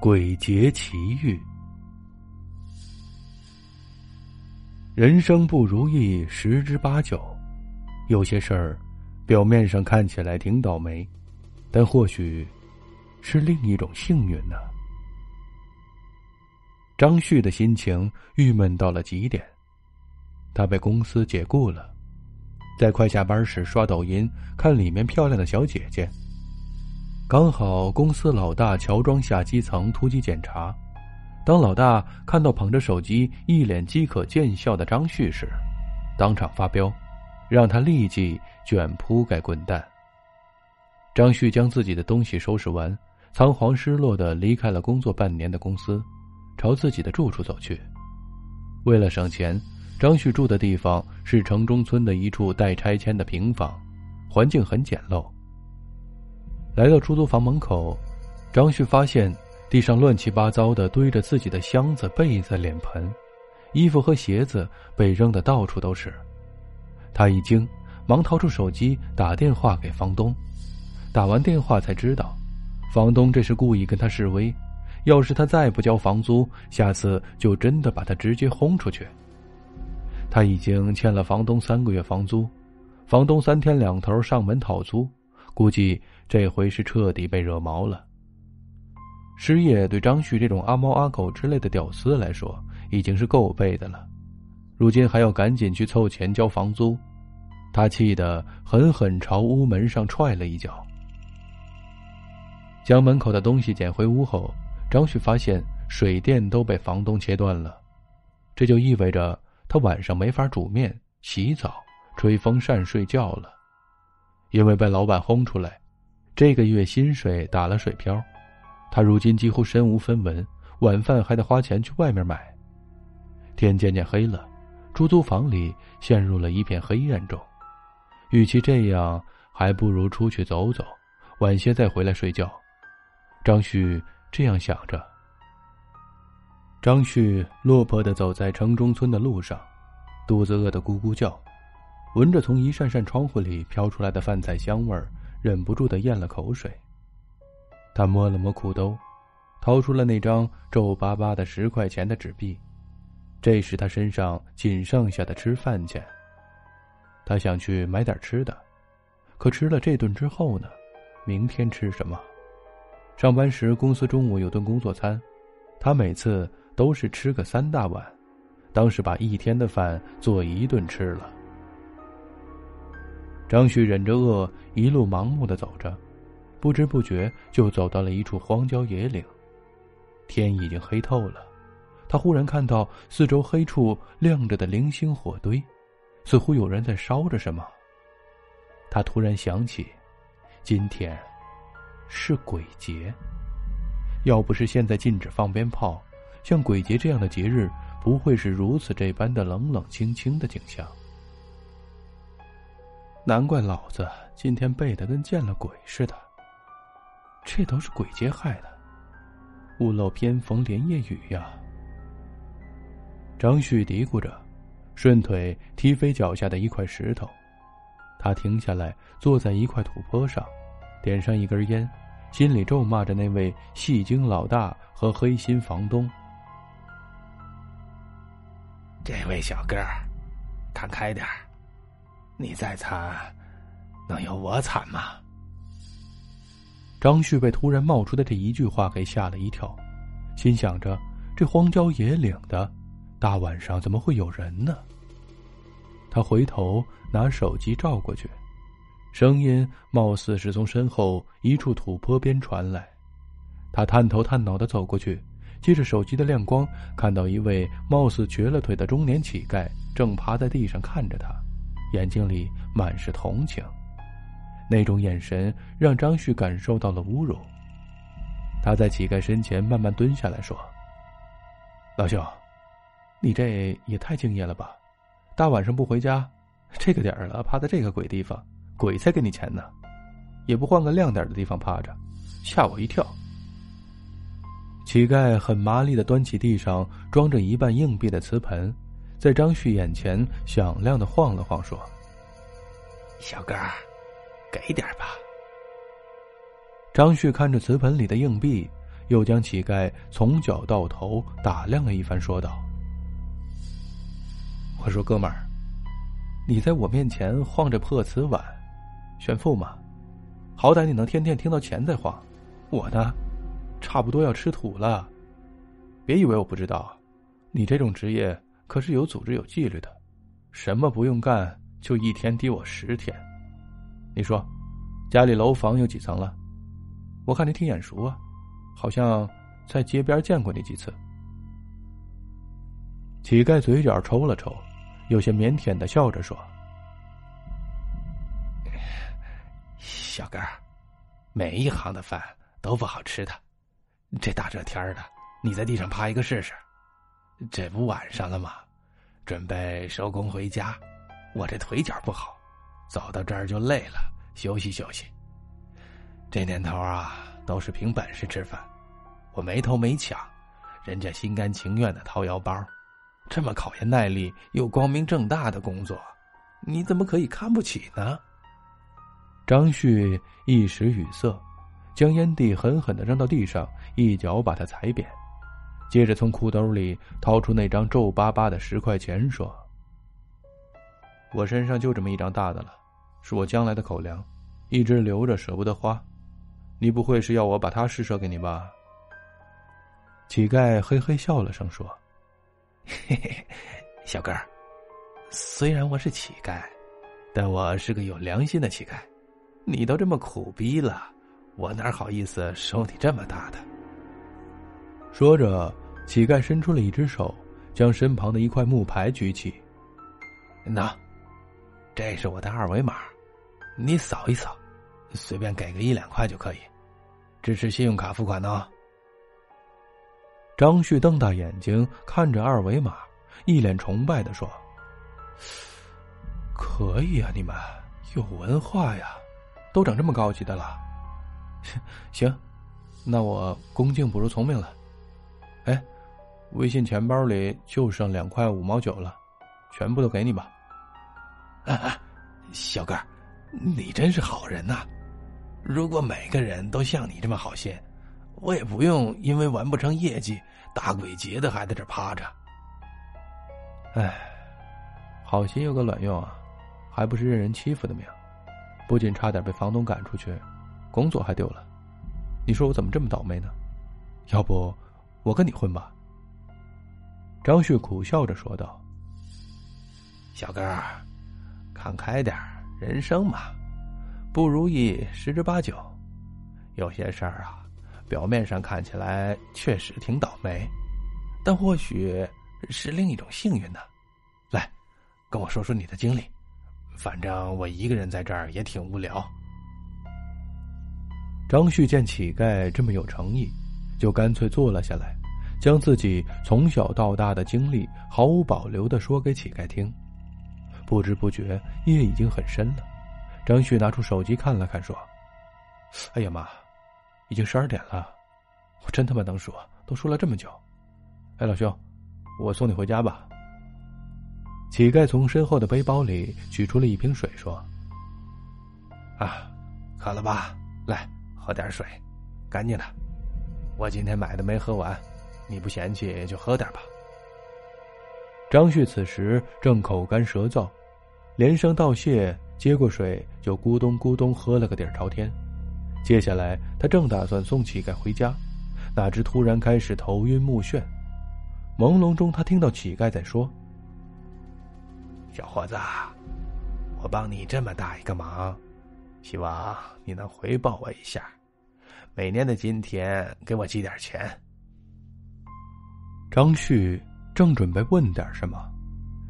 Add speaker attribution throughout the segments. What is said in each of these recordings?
Speaker 1: 鬼节奇遇。人生不如意十之八九，有些事儿，表面上看起来挺倒霉，但或许是另一种幸运呢。张旭的心情郁闷到了极点，他被公司解雇了，在快下班时刷抖音，看里面漂亮的小姐姐。刚好公司老大乔装下基层突击检查，当老大看到捧着手机、一脸饥渴见笑的张旭时，当场发飙，让他立即卷铺盖滚蛋。张旭将自己的东西收拾完，仓皇失落的离开了工作半年的公司，朝自己的住处走去。为了省钱，张旭住的地方是城中村的一处待拆迁的平房，环境很简陋。来到出租房门口，张旭发现地上乱七八糟的堆着自己的箱子、被子、脸盆，衣服和鞋子被扔的到处都是。他一惊，忙掏出手机打电话给房东。打完电话才知道，房东这是故意跟他示威，要是他再不交房租，下次就真的把他直接轰出去。他已经欠了房东三个月房租，房东三天两头上门讨租。估计这回是彻底被惹毛了。失业对张旭这种阿猫阿狗之类的屌丝来说已经是够背的了，如今还要赶紧去凑钱交房租，他气得狠狠朝屋门上踹了一脚。将门口的东西捡回屋后，张旭发现水电都被房东切断了，这就意味着他晚上没法煮面、洗澡、吹风扇睡觉了。因为被老板轰出来，这个月薪水打了水漂，他如今几乎身无分文，晚饭还得花钱去外面买。天渐渐黑了，出租房里陷入了一片黑暗中。与其这样，还不如出去走走，晚些再回来睡觉。张旭这样想着。张旭落魄的走在城中村的路上，肚子饿得咕咕叫。闻着从一扇扇窗户里飘出来的饭菜香味儿，忍不住的咽了口水。他摸了摸裤兜，掏出了那张皱巴巴的十块钱的纸币，这是他身上仅剩下的吃饭钱。他想去买点吃的，可吃了这顿之后呢？明天吃什么？上班时公司中午有顿工作餐，他每次都是吃个三大碗，当时把一天的饭做一顿吃了。张旭忍着饿，一路盲目的走着，不知不觉就走到了一处荒郊野岭。天已经黑透了，他忽然看到四周黑处亮着的零星火堆，似乎有人在烧着什么。他突然想起，今天是鬼节。要不是现在禁止放鞭炮，像鬼节这样的节日不会是如此这般的冷冷清清的景象。难怪老子今天背的跟见了鬼似的。这都是鬼节害的，屋漏偏逢连夜雨呀！张旭嘀咕着，顺腿踢飞脚下的一块石头。他停下来，坐在一块土坡上，点上一根烟，心里咒骂着那位戏精老大和黑心房东。
Speaker 2: 这位小哥，看开点儿。你再惨，能有我惨吗？
Speaker 1: 张旭被突然冒出的这一句话给吓了一跳，心想着：这荒郊野岭的，大晚上怎么会有人呢？他回头拿手机照过去，声音貌似是从身后一处土坡边传来。他探头探脑的走过去，借着手机的亮光，看到一位貌似瘸了腿的中年乞丐正趴在地上看着他。眼睛里满是同情，那种眼神让张旭感受到了侮辱。他在乞丐身前慢慢蹲下来说：“老兄，你这也太敬业了吧！大晚上不回家，这个点儿了，趴在这个鬼地方，鬼才给你钱呢，也不换个亮点的地方趴着，吓我一跳。”乞丐很麻利的端起地上装着一半硬币的瓷盆。在张旭眼前响亮的晃了晃，说：“
Speaker 2: 小哥，给点吧。”
Speaker 1: 张旭看着瓷盆里的硬币，又将乞丐从脚到头打量了一番，说道：“我说哥们儿，你在我面前晃着破瓷碗，炫富吗？好歹你能天天听到钱在晃，我呢，差不多要吃土了。别以为我不知道，你这种职业可是有组织有纪律的，什么不用干就一天抵我十天。你说，家里楼房有几层了？我看你挺眼熟啊。”好像在街边见过你几次。乞丐嘴角抽了抽，有些腼腆的笑着说：“
Speaker 2: 小哥，每一行的饭都不好吃的。这大热天的，你在地上趴一个试试。这不晚上了吗？准备收工回家。我这腿脚不好，走到这儿就累了，休息休息。这年头啊。”都是凭本事吃饭，我没偷没抢，人家心甘情愿的掏腰包，这么考验耐力又光明正大的工作，你怎么可以看不起呢？
Speaker 1: 张旭一时语塞，将烟蒂狠狠的扔到地上，一脚把他踩扁，接着从裤兜里掏出那张皱巴巴的十块钱，说：“我身上就这么一张大的了，是我将来的口粮，一直留着舍不得花。”你不会是要我把它施舍给你吧？乞丐嘿嘿笑了声说：“
Speaker 2: 嘿嘿，小哥，虽然我是乞丐，但我是个有良心的乞丐。你都这么苦逼了，我哪好意思收你这么大的？”
Speaker 1: 说着，乞丐伸出了一只手，将身旁的一块木牌举起：“
Speaker 2: 那，这是我的二维码，你扫一扫。”随便给个一两块就可以，支持信用卡付款呢。
Speaker 1: 张旭瞪大眼睛看着二维码，一脸崇拜的说：“可以啊，你们有文化呀，都长这么高级的了。行，那我恭敬不如从命了。微信钱包里就剩两块五毛九了，全部都给你吧。
Speaker 2: 啊啊，小哥，你真是好人呐！”如果每个人都像你这么好心，我也不用因为完不成业绩，大鬼节的还在这趴着。
Speaker 1: 唉，好心有个卵用啊，还不是任人欺负的命，不仅差点被房东赶出去，工作还丢了。你说我怎么这么倒霉呢？要不我跟你混吧？张旭苦笑着说道：“
Speaker 2: 小哥，看开点人生嘛。”不如意十之八九，有些事儿啊，表面上看起来确实挺倒霉，但或许是另一种幸运呢。来，跟我说说你的经历，反正我一个人在这儿也挺无聊。
Speaker 1: 张旭见乞丐这么有诚意，就干脆坐了下来，将自己从小到大的经历毫无保留的说给乞丐听。不知不觉，夜已经很深了。张旭拿出手机看了看，说：“哎呀妈，已经十二点了，我真他妈能说，都说了这么久。哎，老兄，我送你回家吧。”乞丐从身后的背包里取出了一瓶水，说：“
Speaker 2: 啊，渴了吧？来，喝点水，赶紧的。我今天买的没喝完，你不嫌弃就喝点吧。”
Speaker 1: 张旭此时正口干舌燥，连声道谢。接过水，就咕咚咕咚喝了个底儿朝天。接下来，他正打算送乞丐回家，哪知突然开始头晕目眩。朦胧中，他听到乞丐在说：“
Speaker 2: 小伙子，我帮你这么大一个忙，希望你能回报我一下。每年的今天，给我寄点钱。”
Speaker 1: 张旭正准备问点什么，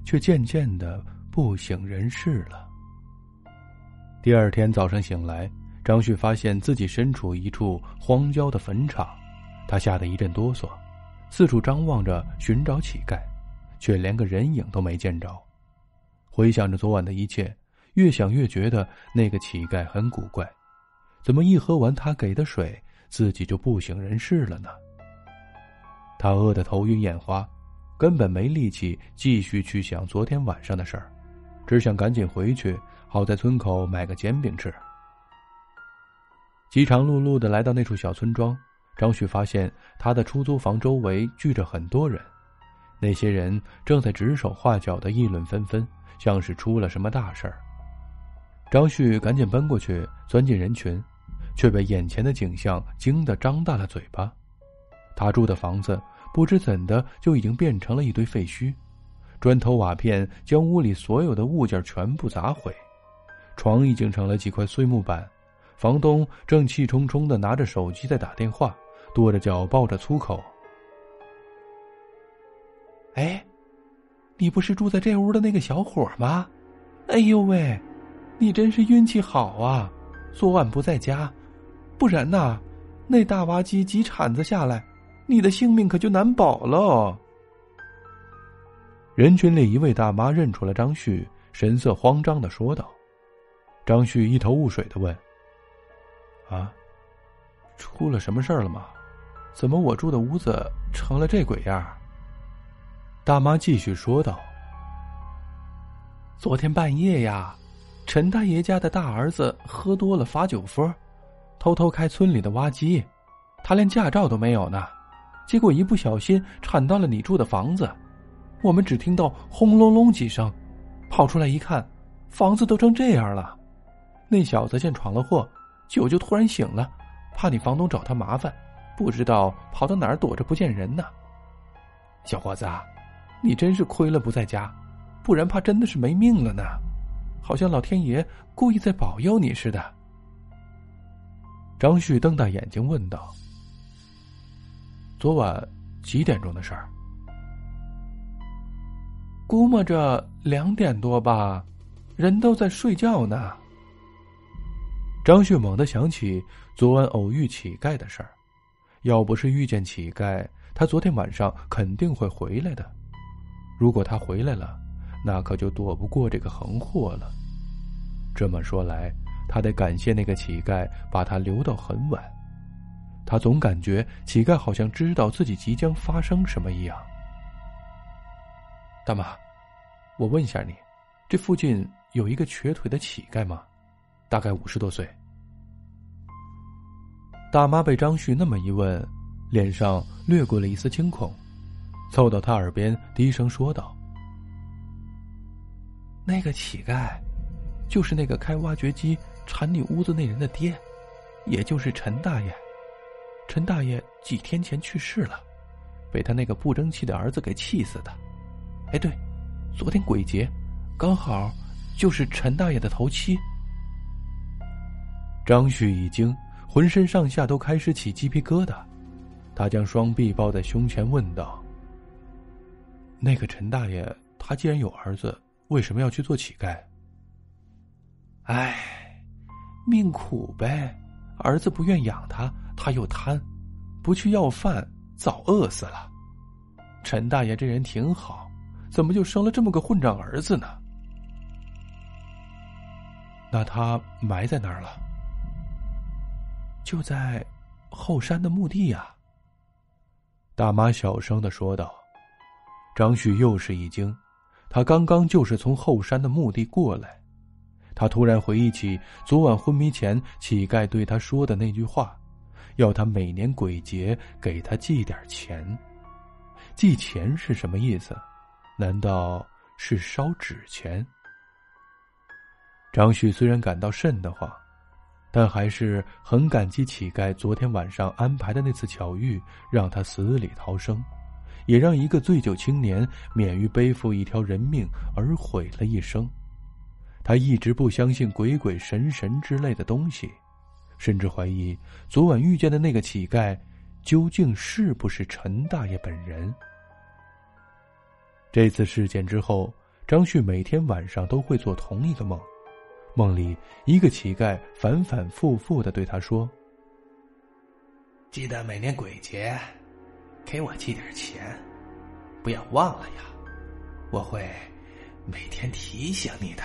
Speaker 1: 却渐渐的不省人事了。第二天早上醒来，张旭发现自己身处一处荒郊的坟场，他吓得一阵哆嗦，四处张望着寻找乞丐，却连个人影都没见着。回想着昨晚的一切，越想越觉得那个乞丐很古怪，怎么一喝完他给的水，自己就不省人事了呢？他饿得头晕眼花，根本没力气继续去想昨天晚上的事儿，只想赶紧回去。好在村口买个煎饼吃。饥肠辘辘的来到那处小村庄，张旭发现他的出租房周围聚着很多人，那些人正在指手画脚的议论纷纷，像是出了什么大事儿。张旭赶紧奔过去，钻进人群，却被眼前的景象惊得张大了嘴巴。他住的房子不知怎的就已经变成了一堆废墟，砖头瓦片将屋里所有的物件全部砸毁，床已经成了几块碎木板。房东正气冲冲的拿着手机在打电话，跺着脚爆着粗口：“
Speaker 2: 哎，你不是住在这屋的那个小伙吗？哎呦喂！”你真是运气好啊，昨晚不在家，不然呐，那大挖机几铲子下来，你的性命可就难保喽。
Speaker 1: 人群里一位大妈认出了张旭，神色慌张的说道。张旭一头雾水的问：“啊，出了什么事儿了吗？怎么我住的屋子成了这鬼样？”大妈继续说道：“
Speaker 2: 昨天半夜呀。”陈大爷家的大儿子喝多了发酒疯，偷偷开村里的挖机，他连驾照都没有呢，结果一不小心铲到了你住的房子，我们只听到轰隆隆几声，跑出来一看，房子都成这样了。那小子见闯了祸，酒就突然醒了，怕你房东找他麻烦，不知道跑到哪儿躲着不见人呢。小伙子，你真是亏了不在家，不然怕真的是没命了呢。好像老天爷故意在保佑你似的。
Speaker 1: 张旭瞪大眼睛问道：“昨晚几点钟的事儿？”
Speaker 2: 估摸着两点多吧，人都在睡觉呢。
Speaker 1: 张旭猛地想起昨晚偶遇乞丐的事儿，要不是遇见乞丐，他昨天晚上肯定会回来的。如果他回来了，那可就躲不过这个横祸了。这么说来，他得感谢那个乞丐把他留到很晚。他总感觉乞丐好像知道自己即将发生什么一样。
Speaker 2: 大妈，我问一下你，这附近有一个瘸腿的乞丐吗？大概五十多岁。
Speaker 1: 大妈被张旭那么一问，脸上掠过了一丝惊恐，凑到他耳边低声说道。
Speaker 2: 那个乞丐，就是那个开挖掘机铲你屋子那人的爹，也就是陈大爷。陈大爷几天前去世了，被他那个不争气的儿子给气死的。哎，对，昨天鬼节，刚好就是陈大爷的头七。
Speaker 1: 张旭一惊，浑身上下都开始起鸡皮疙瘩，他将双臂抱在胸前，问道：“那个陈大爷，他既然有儿子？”为什么要去做乞丐？
Speaker 2: 唉，命苦呗。儿子不愿养他，他又贪，不去要饭，早饿死了。陈大爷这人挺好，怎么就生了这么个混账儿子呢？
Speaker 1: 那他埋在哪儿了？
Speaker 2: 就在后山的墓地呀。
Speaker 1: 大妈小声的说道。张旭又是一惊。他刚刚就是从后山的墓地过来，他突然回忆起昨晚昏迷前乞丐对他说的那句话，要他每年鬼节给他寄点钱。寄钱是什么意思？难道是烧纸钱？张旭虽然感到瘆得慌，但还是很感激乞丐昨天晚上安排的那次巧遇，让他死里逃生。也让一个醉酒青年免于背负一条人命而毁了一生。他一直不相信鬼鬼神神之类的东西，甚至怀疑昨晚遇见的那个乞丐究竟是不是陈大爷本人。这次事件之后，张旭每天晚上都会做同一个梦，梦里一个乞丐反反复复的对他说：“
Speaker 2: 记得每年鬼节。”给我寄点钱，不要忘了呀！我会每天提醒你的。